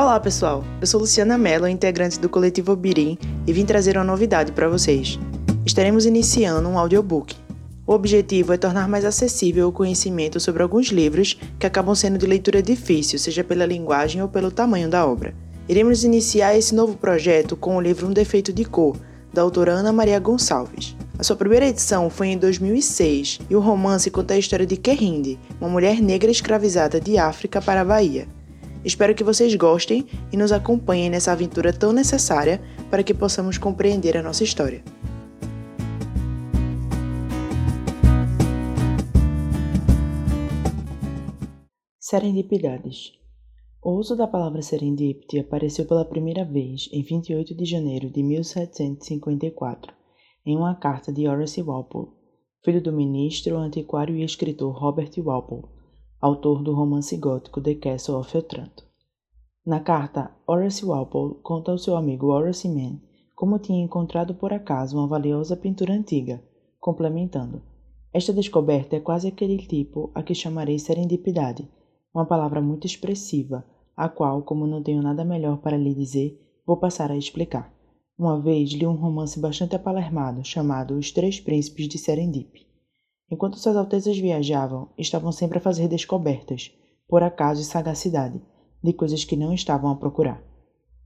Olá, pessoal. Eu sou Luciana Mello, integrante do coletivo Birim, e vim trazer uma novidade para vocês. Estaremos iniciando um audiobook. O objetivo é tornar mais acessível o conhecimento sobre alguns livros que acabam sendo de leitura difícil, seja pela linguagem ou pelo tamanho da obra. Iremos iniciar esse novo projeto com o livro Um Defeito de Cor, da autora Ana Maria Gonçalves. A sua primeira edição foi em 2006 e o romance conta a história de Kerrinde, uma mulher negra escravizada de África para a Bahia. Espero que vocês gostem e nos acompanhem nessa aventura tão necessária para que possamos compreender a nossa história. Serendipidades O uso da palavra serendipity apareceu pela primeira vez em 28 de janeiro de 1754, em uma carta de Horace Walpole, filho do ministro, antiquário e escritor Robert Walpole, autor do romance gótico The Castle of Otranto. Na carta, Horace Walpole conta ao seu amigo Horace Mann como tinha encontrado por acaso uma valiosa pintura antiga, complementando: Esta descoberta é quase aquele tipo a que chamarei serendipidade, uma palavra muito expressiva, a qual, como não tenho nada melhor para lhe dizer, vou passar a explicar. Uma vez li um romance bastante apalermado chamado Os Três Príncipes de Serendip. Enquanto suas altezas viajavam, estavam sempre a fazer descobertas, por acaso e sagacidade, de coisas que não estavam a procurar.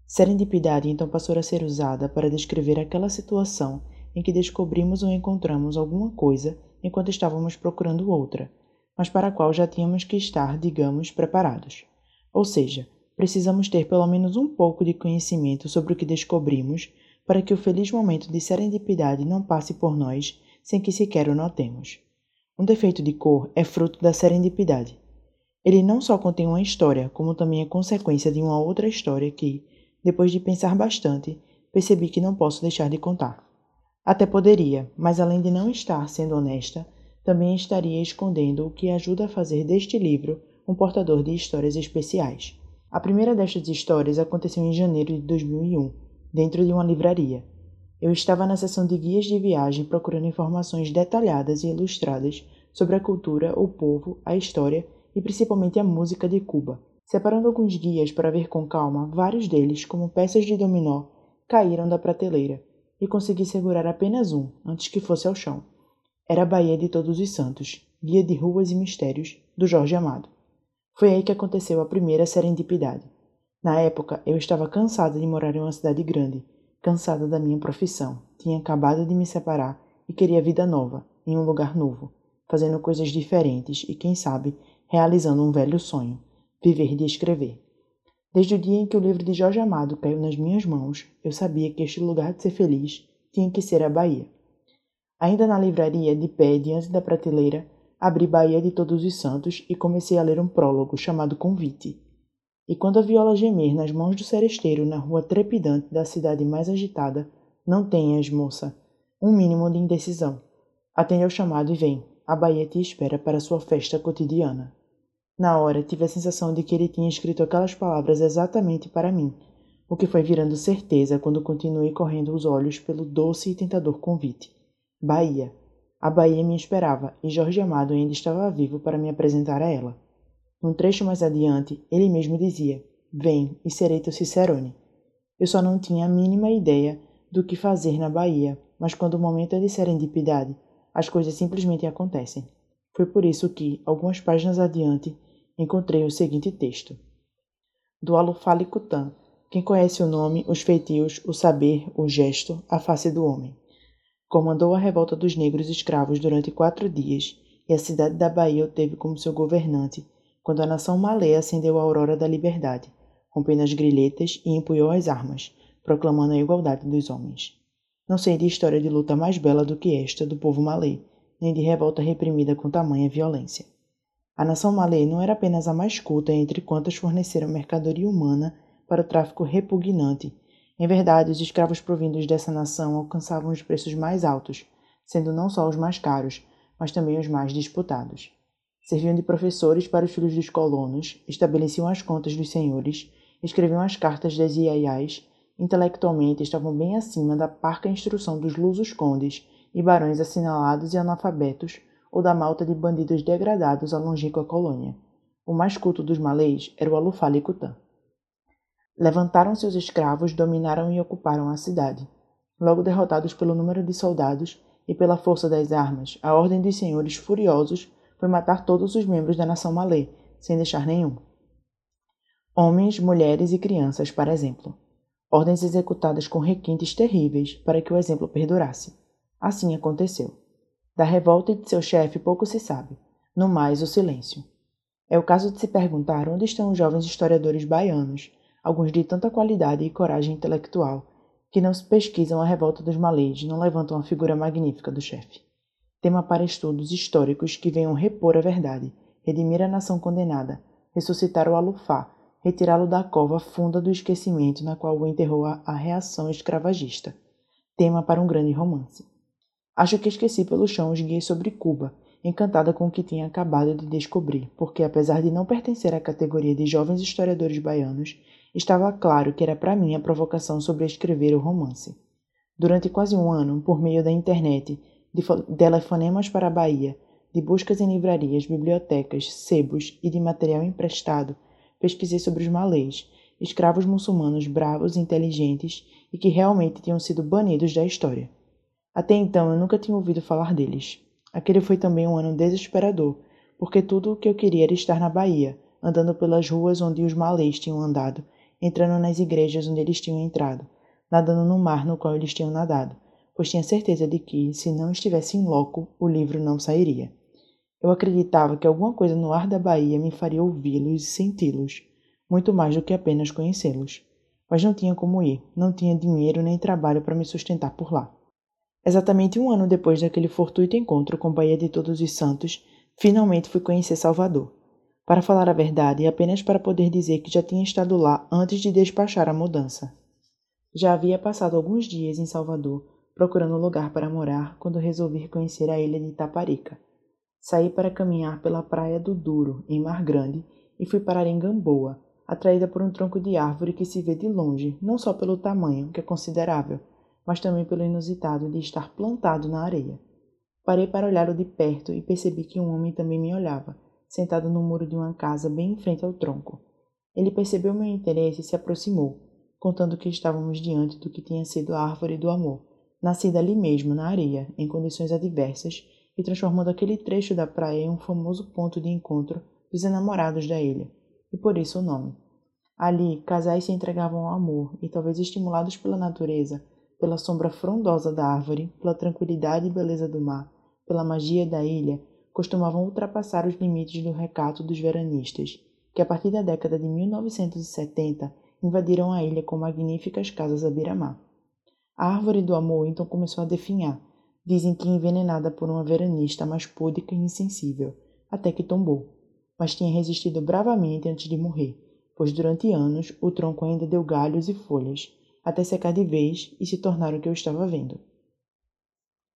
Serendipidade então passou a ser usada para descrever aquela situação em que descobrimos ou encontramos alguma coisa enquanto estávamos procurando outra, mas para a qual já tínhamos que estar, digamos, preparados. Ou seja, precisamos ter pelo menos um pouco de conhecimento sobre o que descobrimos para que o feliz momento de serendipidade não passe por nós sem que sequer o notemos. Um defeito de cor é fruto da serendipidade. Ele não só contém uma história, como também é consequência de uma outra história que, depois de pensar bastante, percebi que não posso deixar de contar. Até poderia, mas além de não estar sendo honesta, também estaria escondendo o que ajuda a fazer deste livro um portador de histórias especiais. A primeira destas histórias aconteceu em janeiro de 2001, dentro de uma livraria. Eu estava na seção de guias de viagem procurando informações detalhadas e ilustradas sobre a cultura, o povo, a história e principalmente a música de Cuba. Separando alguns guias para ver com calma, vários deles, como peças de dominó, caíram da prateleira e consegui segurar apenas um antes que fosse ao chão. Era a Bahia de Todos os Santos, Guia de Ruas e Mistérios, do Jorge Amado. Foi aí que aconteceu a primeira serendipidade. Na época, eu estava cansada de morar em uma cidade grande cansada da minha profissão. Tinha acabado de me separar e queria vida nova, em um lugar novo, fazendo coisas diferentes e, quem sabe, realizando um velho sonho: viver de escrever. Desde o dia em que o livro de Jorge Amado caiu nas minhas mãos, eu sabia que este lugar de ser feliz tinha que ser a Bahia. Ainda na livraria, de pé diante da prateleira, abri Bahia de Todos os Santos e comecei a ler um prólogo chamado Convite, e quando a viola gemer nas mãos do seresteiro na rua trepidante da cidade mais agitada, não tenhas, moça, um mínimo de indecisão. Atende ao chamado e vem. A Bahia te espera para sua festa cotidiana. Na hora, tive a sensação de que ele tinha escrito aquelas palavras exatamente para mim, o que foi virando certeza quando continuei correndo os olhos pelo doce e tentador convite. Bahia. A Bahia me esperava e Jorge Amado ainda estava vivo para me apresentar a ela. Num trecho mais adiante, ele mesmo dizia: Vem e serei teu Cicerone. Eu só não tinha a mínima ideia do que fazer na Bahia, mas quando o momento é de serendipidade, as coisas simplesmente acontecem. Foi por isso que, algumas páginas adiante, encontrei o seguinte texto: Do Alufale Cutan, quem conhece o nome, os feitios, o saber, o gesto, a face do homem. Comandou a revolta dos negros escravos durante quatro dias, e a cidade da Bahia o teve como seu governante quando a nação malê acendeu a aurora da liberdade, rompendo as grilhetas e empunhou as armas, proclamando a igualdade dos homens. Não de história de luta mais bela do que esta do povo malê, nem de revolta reprimida com tamanha violência. A nação malê não era apenas a mais culta entre quantas forneceram mercadoria humana para o tráfico repugnante. Em verdade, os escravos provindos dessa nação alcançavam os preços mais altos, sendo não só os mais caros, mas também os mais disputados. Serviam de professores para os filhos dos colonos, estabeleciam as contas dos senhores, escreviam as cartas das iaiais, intelectualmente estavam bem acima da parca instrução dos lusos condes e barões assinalados e analfabetos ou da malta de bandidos degradados à longínqua colônia. O mais culto dos malês era o Alufale Cutã. Levantaram-se os escravos, dominaram e ocuparam a cidade. Logo derrotados pelo número de soldados e pela força das armas, a ordem dos senhores furiosos foi matar todos os membros da nação malê, sem deixar nenhum. Homens, mulheres e crianças, para exemplo. Ordens executadas com requintes terríveis para que o exemplo perdurasse. Assim aconteceu. Da revolta de seu chefe pouco se sabe, no mais o silêncio. É o caso de se perguntar onde estão os jovens historiadores baianos, alguns de tanta qualidade e coragem intelectual, que não se pesquisam a revolta dos malês, não levantam a figura magnífica do chefe. Tema para estudos históricos que venham repor a verdade, redimir a nação condenada, ressuscitar o alufá, retirá-lo da cova funda do esquecimento na qual o enterrou a, a reação escravagista. Tema para um grande romance. Acho que esqueci pelo chão os guias sobre Cuba, encantada com o que tinha acabado de descobrir, porque apesar de não pertencer à categoria de jovens historiadores baianos, Estava claro que era para mim a provocação sobre escrever o romance. Durante quase um ano, por meio da internet, de telefonemas para a Bahia, de buscas em livrarias, bibliotecas, sebos e de material emprestado, pesquisei sobre os malês, escravos muçulmanos bravos inteligentes e que realmente tinham sido banidos da história. Até então eu nunca tinha ouvido falar deles. Aquele foi também um ano desesperador, porque tudo o que eu queria era estar na Bahia, andando pelas ruas onde os malês tinham andado entrando nas igrejas onde eles tinham entrado, nadando no mar no qual eles tinham nadado, pois tinha certeza de que, se não estivesse em loco, o livro não sairia. Eu acreditava que alguma coisa no ar da Bahia me faria ouvi-los e senti-los, muito mais do que apenas conhecê-los. Mas não tinha como ir, não tinha dinheiro nem trabalho para me sustentar por lá. Exatamente um ano depois daquele fortuito encontro com Bahia de Todos os Santos, finalmente fui conhecer Salvador. Para falar a verdade, apenas para poder dizer que já tinha estado lá antes de despachar a mudança. Já havia passado alguns dias em Salvador, procurando lugar para morar, quando resolvi conhecer a ilha de Taparica. Saí para caminhar pela praia do Duro, em Mar Grande, e fui parar em Gamboa, atraída por um tronco de árvore que se vê de longe, não só pelo tamanho, que é considerável, mas também pelo inusitado de estar plantado na areia. Parei para olhá-lo de perto e percebi que um homem também me olhava, sentado no muro de uma casa bem em frente ao tronco. Ele percebeu meu interesse e se aproximou, contando que estávamos diante do que tinha sido a árvore do amor, nascida ali mesmo, na areia, em condições adversas, e transformando aquele trecho da praia em um famoso ponto de encontro dos enamorados da ilha, e por isso o nome. Ali, casais se entregavam ao amor, e talvez estimulados pela natureza, pela sombra frondosa da árvore, pela tranquilidade e beleza do mar, pela magia da ilha, costumavam ultrapassar os limites do recato dos veranistas, que a partir da década de 1970 invadiram a ilha com magníficas casas à beira-mar. A árvore do amor então começou a definhar, dizem que envenenada por uma veranista mais púdica e insensível, até que tombou, mas tinha resistido bravamente antes de morrer, pois durante anos o tronco ainda deu galhos e folhas, até secar de vez e se tornar o que eu estava vendo.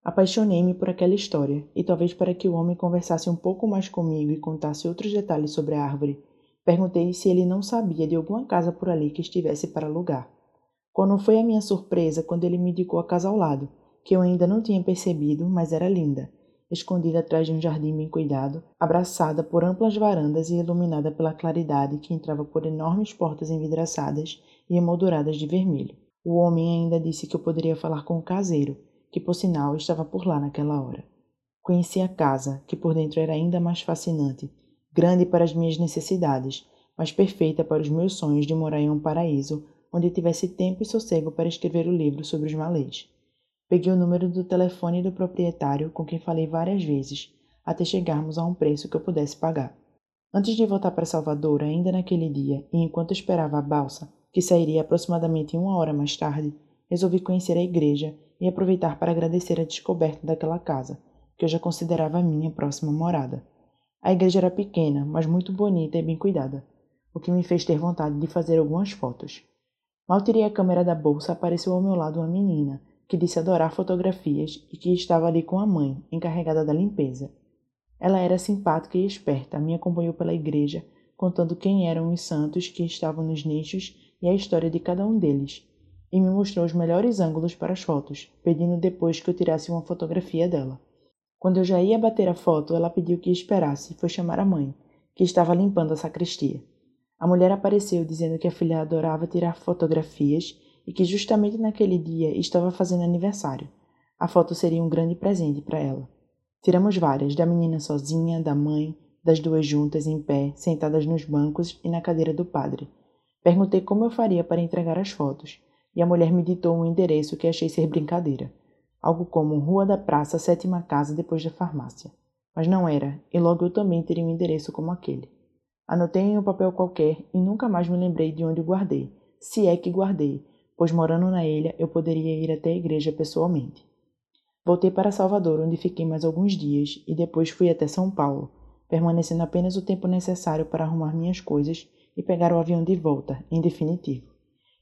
Apaixonei-me por aquela história, e talvez para que o homem conversasse um pouco mais comigo e contasse outros detalhes sobre a árvore, perguntei se ele não sabia de alguma casa por ali que estivesse para alugar. Qual não foi a minha surpresa quando ele me indicou a casa ao lado, que eu ainda não tinha percebido, mas era linda, escondida atrás de um jardim bem cuidado, abraçada por amplas varandas e iluminada pela claridade que entrava por enormes portas envidraçadas e emolduradas de vermelho. O homem ainda disse que eu poderia falar com o caseiro, que por sinal estava por lá naquela hora. Conheci a casa, que por dentro era ainda mais fascinante, grande para as minhas necessidades, mas perfeita para os meus sonhos de morar em um paraíso onde tivesse tempo e sossego para escrever o livro sobre os malês. Peguei o número do telefone do proprietário, com quem falei várias vezes, até chegarmos a um preço que eu pudesse pagar. Antes de voltar para Salvador, ainda naquele dia, e enquanto esperava a balsa, que sairia aproximadamente uma hora mais tarde, resolvi conhecer a igreja e aproveitar para agradecer a descoberta daquela casa, que eu já considerava minha próxima morada. A igreja era pequena, mas muito bonita e bem cuidada, o que me fez ter vontade de fazer algumas fotos. Mal tirei a câmera da bolsa, apareceu ao meu lado uma menina, que disse adorar fotografias e que estava ali com a mãe, encarregada da limpeza. Ela era simpática e esperta, me acompanhou pela igreja, contando quem eram os santos que estavam nos nichos e a história de cada um deles, e me mostrou os melhores ângulos para as fotos, pedindo depois que eu tirasse uma fotografia dela. Quando eu já ia bater a foto, ela pediu que esperasse e foi chamar a mãe, que estava limpando a sacristia. A mulher apareceu dizendo que a filha adorava tirar fotografias e que justamente naquele dia estava fazendo aniversário. A foto seria um grande presente para ela. Tiramos várias, da menina sozinha, da mãe, das duas juntas em pé, sentadas nos bancos e na cadeira do padre. Perguntei como eu faria para entregar as fotos, e a mulher me ditou um endereço que achei ser brincadeira. Algo como Rua da Praça, sétima casa depois da farmácia. Mas não era, e logo eu também teria um endereço como aquele. Anotei em um papel qualquer e nunca mais me lembrei de onde o guardei, se é que guardei, pois morando na ilha eu poderia ir até a igreja pessoalmente. Voltei para Salvador, onde fiquei mais alguns dias, e depois fui até São Paulo, permanecendo apenas o tempo necessário para arrumar minhas coisas e pegar o avião de volta, em definitivo.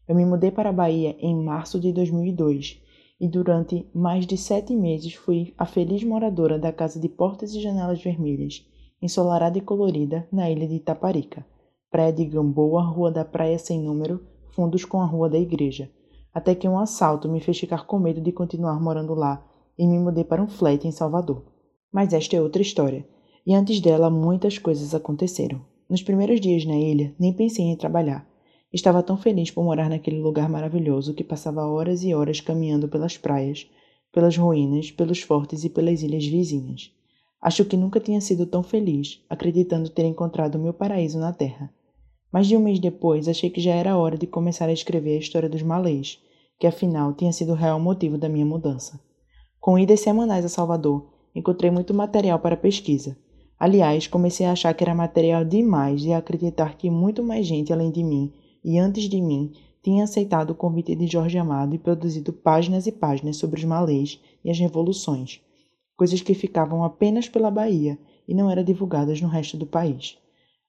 Eu me mudei para a Bahia em março de 2002 e durante mais de sete meses fui a feliz moradora da casa de portas e janelas vermelhas, ensolarada e colorida, na ilha de Itaparica, praia de Gamboa, rua da praia sem número, fundos com a rua da igreja, até que um assalto me fez ficar com medo de continuar morando lá e me mudei para um flat em Salvador. Mas esta é outra história, e antes dela muitas coisas aconteceram. Nos primeiros dias na ilha, nem pensei em trabalhar. Estava tão feliz por morar naquele lugar maravilhoso que passava horas e horas caminhando pelas praias, pelas ruínas, pelos fortes e pelas ilhas vizinhas. Acho que nunca tinha sido tão feliz, acreditando ter encontrado o meu paraíso na Terra. Mais de um mês depois, achei que já era hora de começar a escrever a história dos malês, que afinal tinha sido o real motivo da minha mudança. Com idas semanais a Salvador, encontrei muito material para pesquisa. Aliás, comecei a achar que era material demais e a acreditar que muito mais gente além de mim e antes de mim tinha aceitado o convite de Jorge Amado e produzido páginas e páginas sobre os malês e as revoluções, coisas que ficavam apenas pela Bahia e não eram divulgadas no resto do país.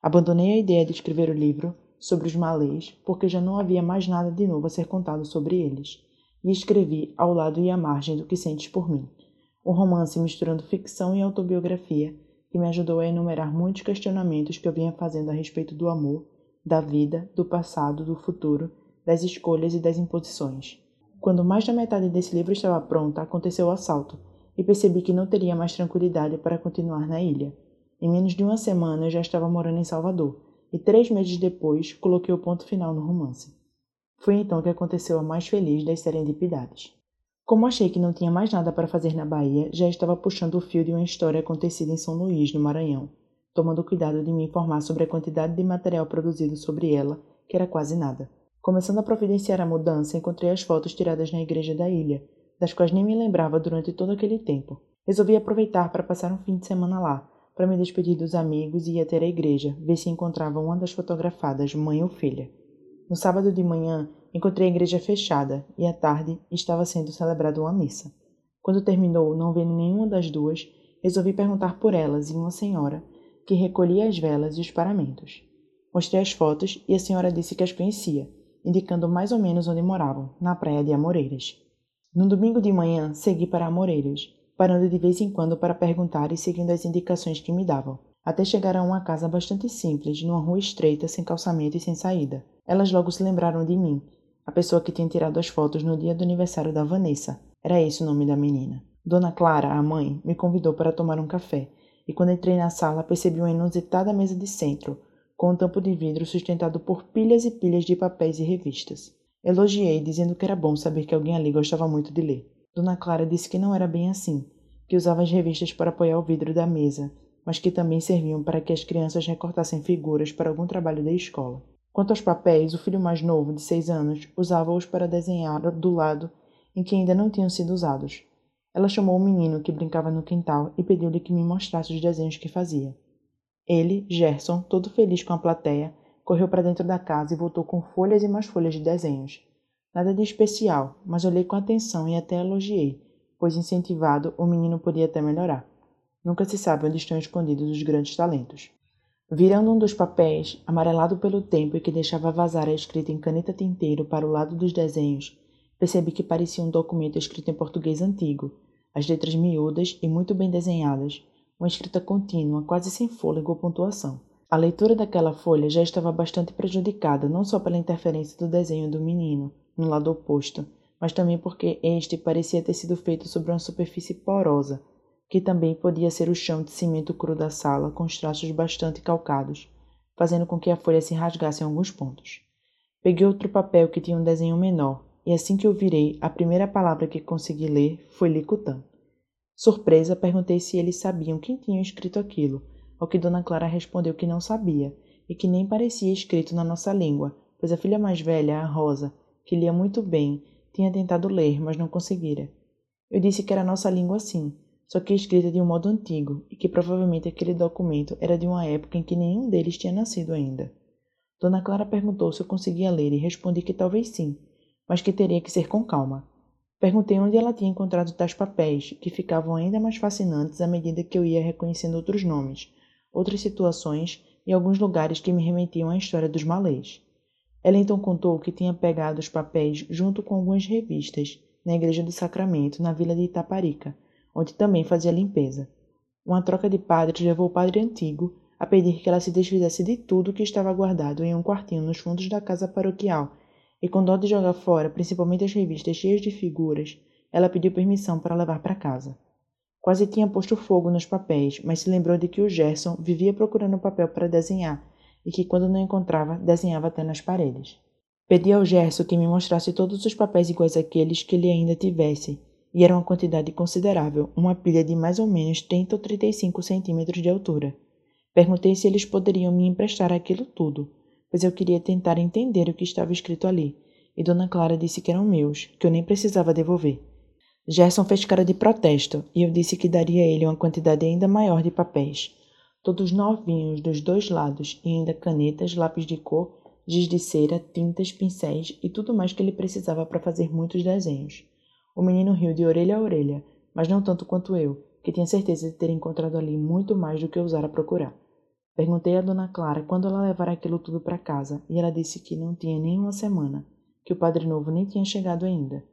Abandonei a ideia de escrever o livro sobre os malês porque já não havia mais nada de novo a ser contado sobre eles, e escrevi Ao lado e à margem do que sentes por mim, um romance misturando ficção e autobiografia que me ajudou a enumerar muitos questionamentos que eu vinha fazendo a respeito do amor, da vida, do passado, do futuro, das escolhas e das imposições. Quando mais da metade desse livro estava pronta, aconteceu o assalto, e percebi que não teria mais tranquilidade para continuar na ilha. Em menos de uma semana eu já estava morando em Salvador, e três meses depois coloquei o ponto final no romance. Foi então que aconteceu a mais feliz das serendipidades. Como achei que não tinha mais nada para fazer na Bahia, já estava puxando o fio de uma história acontecida em São Luís, no Maranhão, tomando cuidado de me informar sobre a quantidade de material produzido sobre ela, que era quase nada. Começando a providenciar a mudança, encontrei as fotos tiradas na igreja da ilha, das quais nem me lembrava durante todo aquele tempo. Resolvi aproveitar para passar um fim de semana lá, para me despedir dos amigos e ir até a igreja, ver se encontrava uma das fotografadas, mãe ou filha. No sábado de manhã, encontrei a igreja fechada e à tarde estava sendo celebrada uma missa. Quando terminou, não vendo nenhuma das duas, resolvi perguntar por elas e uma senhora, que recolhia as velas e os paramentos. Mostrei as fotos e a senhora disse que as conhecia, indicando mais ou menos onde moravam, na praia de Amoreiras. No domingo de manhã, segui para Amoreiras, parando de vez em quando para perguntar e seguindo as indicações que me davam, até chegar a uma casa bastante simples, numa rua estreita, sem calçamento e sem saída. Elas logo se lembraram de mim, a pessoa que tinha tirado as fotos no dia do aniversário da Vanessa. Era esse o nome da menina. Dona Clara, a mãe, me convidou para tomar um café, e quando entrei na sala percebi uma inusitada mesa de centro, com um tampo de vidro sustentado por pilhas e pilhas de papéis e revistas. Elogiei, dizendo que era bom saber que alguém ali gostava muito de ler. Dona Clara disse que não era bem assim, que usava as revistas para apoiar o vidro da mesa, mas que também serviam para que as crianças recortassem figuras para algum trabalho da escola. Quanto aos papéis, o filho mais novo, de seis anos, usava-os para desenhar do lado em que ainda não tinham sido usados. Ela chamou o menino que brincava no quintal e pediu-lhe que me mostrasse os desenhos que fazia. Ele, Gerson, todo feliz com a plateia, correu para dentro da casa e voltou com folhas e mais folhas de desenhos. Nada de especial, mas olhei com atenção e até elogiei, pois incentivado o menino podia até melhorar. Nunca se sabe onde estão escondidos os grandes talentos. Virando um dos papéis, amarelado pelo tempo e que deixava vazar a escrita em caneta tinteiro para o lado dos desenhos, percebi que parecia um documento escrito em português antigo, as letras miúdas e muito bem desenhadas, uma escrita contínua, quase sem fôlego ou pontuação. A leitura daquela folha já estava bastante prejudicada, não só pela interferência do desenho do menino, no lado oposto, mas também porque este parecia ter sido feito sobre uma superfície porosa, que também podia ser o chão de cimento cru da sala, com os traços bastante calcados, fazendo com que a folha se rasgasse em alguns pontos. Peguei outro papel que tinha um desenho menor, e assim que eu virei, a primeira palavra que consegui ler foi Licutã. Surpresa, perguntei se eles sabiam quem tinha escrito aquilo, ao que Dona Clara respondeu que não sabia, e que nem parecia escrito na nossa língua, pois a filha mais velha, a Rosa, que lia muito bem, tinha tentado ler, mas não conseguira. Eu disse que era nossa língua sim, só que escrita de um modo antigo, e que provavelmente aquele documento era de uma época em que nenhum deles tinha nascido ainda. Dona Clara perguntou se eu conseguia ler e respondi que talvez sim, mas que teria que ser com calma. Perguntei onde ela tinha encontrado tais papéis, que ficavam ainda mais fascinantes à medida que eu ia reconhecendo outros nomes, outras situações e alguns lugares que me remetiam à história dos malês. Ela então contou que tinha pegado os papéis junto com algumas revistas na Igreja do Sacramento, na vila de Itaparica, onde também fazia limpeza. Uma troca de padres levou o padre antigo a pedir que ela se desfizesse de tudo que estava guardado em um quartinho nos fundos da casa paroquial e com dó de jogar fora, principalmente as revistas cheias de figuras, ela pediu permissão para levar para casa. Quase tinha posto fogo nos papéis, mas se lembrou de que o Gerson vivia procurando papel para desenhar e que, quando não encontrava, desenhava até nas paredes. Pedi ao Gerson que me mostrasse todos os papéis iguais àqueles que ele ainda tivesse, e era uma quantidade considerável, uma pilha de mais ou menos 30 ou 35 centímetros de altura. Perguntei se eles poderiam me emprestar aquilo tudo, pois eu queria tentar entender o que estava escrito ali, e Dona Clara disse que eram meus, que eu nem precisava devolver. Gerson fez cara de protesto, e eu disse que daria a ele uma quantidade ainda maior de papéis, todos novinhos dos dois lados, e ainda canetas, lápis de cor, giz de cera, tintas, pincéis e tudo mais que ele precisava para fazer muitos desenhos. O menino riu de orelha a orelha, mas não tanto quanto eu, que tinha certeza de ter encontrado ali muito mais do que ousara procurar. Perguntei a Dona Clara quando ela levara aquilo tudo para casa, e ela disse que não tinha nem uma semana, que o Padre Novo nem tinha chegado ainda.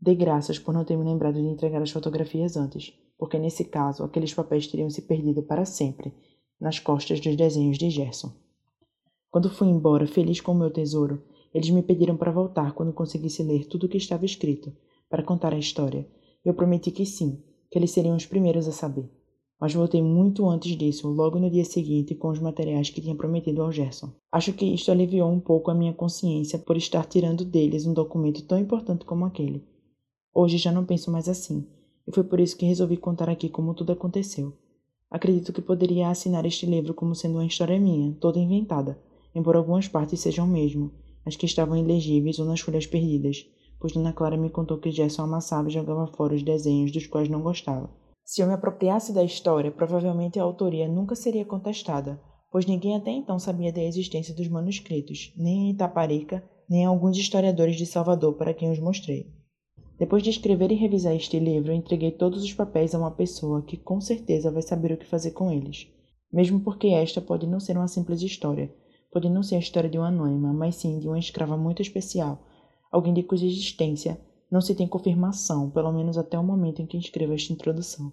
Dei graças por não ter me lembrado de entregar as fotografias antes, porque nesse caso aqueles papéis teriam se perdido para sempre nas costas dos desenhos de Gerson. Quando fui embora, feliz com o meu tesouro, eles me pediram para voltar quando conseguisse ler tudo o que estava escrito, para contar a história. Eu prometi que sim, que eles seriam os primeiros a saber mas voltei muito antes disso, logo no dia seguinte, com os materiais que tinha prometido ao Gerson. Acho que isto aliviou um pouco a minha consciência por estar tirando deles um documento tão importante como aquele. Hoje já não penso mais assim, e foi por isso que resolvi contar aqui como tudo aconteceu. Acredito que poderia assinar este livro como sendo uma história minha, toda inventada, embora algumas partes sejam mesmo, as que estavam ilegíveis ou nas folhas perdidas, pois Dona Clara me contou que Gerson amassava e jogava fora os desenhos dos quais não gostava. Se eu me apropriasse da história, provavelmente a autoria nunca seria contestada, pois ninguém até então sabia da existência dos manuscritos, nem em Itaparica, nem alguns historiadores de Salvador para quem os mostrei. Depois de escrever e revisar este livro, entreguei todos os papéis a uma pessoa que com certeza vai saber o que fazer com eles. Mesmo porque esta pode não ser uma simples história, pode não ser a história de uma anônima, mas sim de uma escrava muito especial, alguém de cuja existência não se tem confirmação, pelo menos até o momento em que escrevo esta introdução.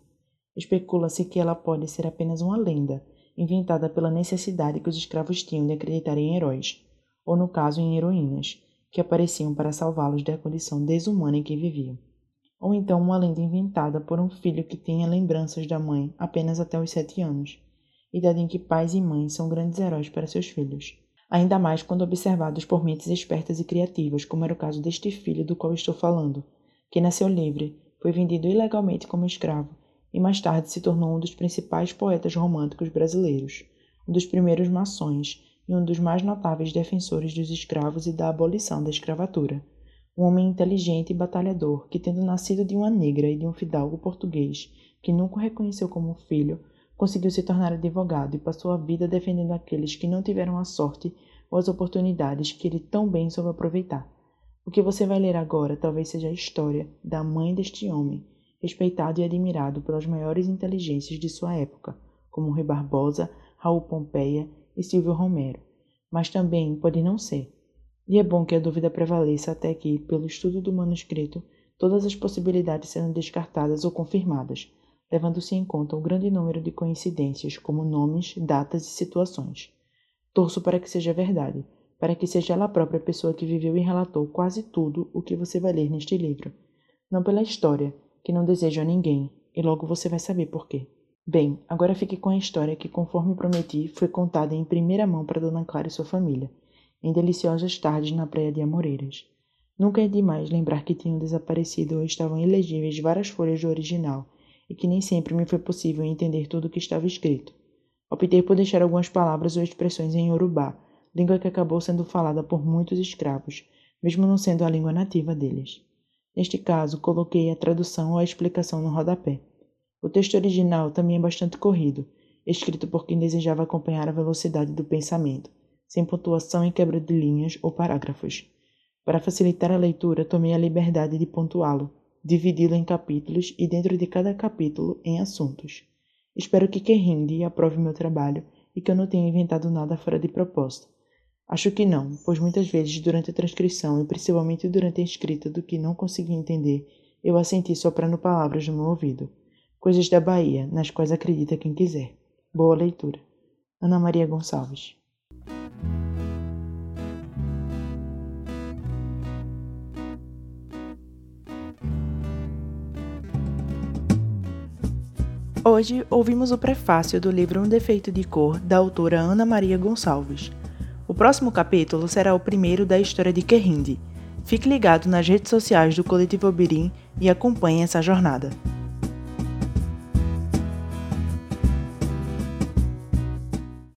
Especula-se que ela pode ser apenas uma lenda, inventada pela necessidade que os escravos tinham de acreditar em heróis, ou no caso em heroínas, que apareciam para salvá-los da condição desumana em que viviam. Ou então uma lenda inventada por um filho que tenha lembranças da mãe apenas até os sete anos, idade em que pais e mães são grandes heróis para seus filhos ainda mais quando observados por mentes espertas e criativas, como era o caso deste filho do qual estou falando, que nasceu livre, foi vendido ilegalmente como escravo e mais tarde se tornou um dos principais poetas românticos brasileiros, um dos primeiros maçons e um dos mais notáveis defensores dos escravos e da abolição da escravatura. Um homem inteligente e batalhador que, tendo nascido de uma negra e de um fidalgo português que nunca o reconheceu como filho, Conseguiu se tornar advogado e passou a vida defendendo aqueles que não tiveram a sorte ou as oportunidades que ele tão bem soube aproveitar. O que você vai ler agora talvez seja a história da mãe deste homem, respeitado e admirado pelas maiores inteligências de sua época, como Rui Barbosa, Raul Pompeia e Silvio Romero. Mas também pode não ser. E é bom que a dúvida prevaleça até que, pelo estudo do manuscrito, todas as possibilidades sejam descartadas ou confirmadas, levando-se em conta um grande número de coincidências, como nomes, datas e situações. Torço para que seja verdade, para que seja ela própria pessoa que viveu e relatou quase tudo o que você vai ler neste livro. Não pela história, que não desejo a ninguém, e logo você vai saber por quê. Bem, agora fique com a história que, conforme prometi, foi contada em primeira mão para Dona Clara e sua família, em deliciosas tardes na praia de Amoreiras. Nunca é demais lembrar que tinham desaparecido ou estavam ilegíveis várias folhas do original, e que nem sempre me foi possível entender tudo o que estava escrito. Optei por deixar algumas palavras ou expressões em Yorubá, língua que acabou sendo falada por muitos escravos, mesmo não sendo a língua nativa deles. Neste caso, coloquei a tradução ou a explicação no rodapé. O texto original também é bastante corrido, escrito por quem desejava acompanhar a velocidade do pensamento, sem pontuação e quebra de linhas ou parágrafos. Para facilitar a leitura, tomei a liberdade de pontuá-lo, dividi-lo em capítulos e dentro de cada capítulo em assuntos. Espero que Kerrinde aprove meu trabalho e que eu não tenha inventado nada fora de propósito. Acho que não, pois muitas vezes durante a transcrição e principalmente durante a escrita do que não consegui entender, eu assenti soprando palavras no meu ouvido. Coisas da Bahia, nas quais acredita quem quiser. Boa leitura. Ana Maria Gonçalves. Hoje ouvimos o prefácio do livro Um Defeito de Cor, da autora Ana Maria Gonçalves. O próximo capítulo será o primeiro da história de Kerrinde. Fique ligado nas redes sociais do Coletivo Birim e acompanhe essa jornada.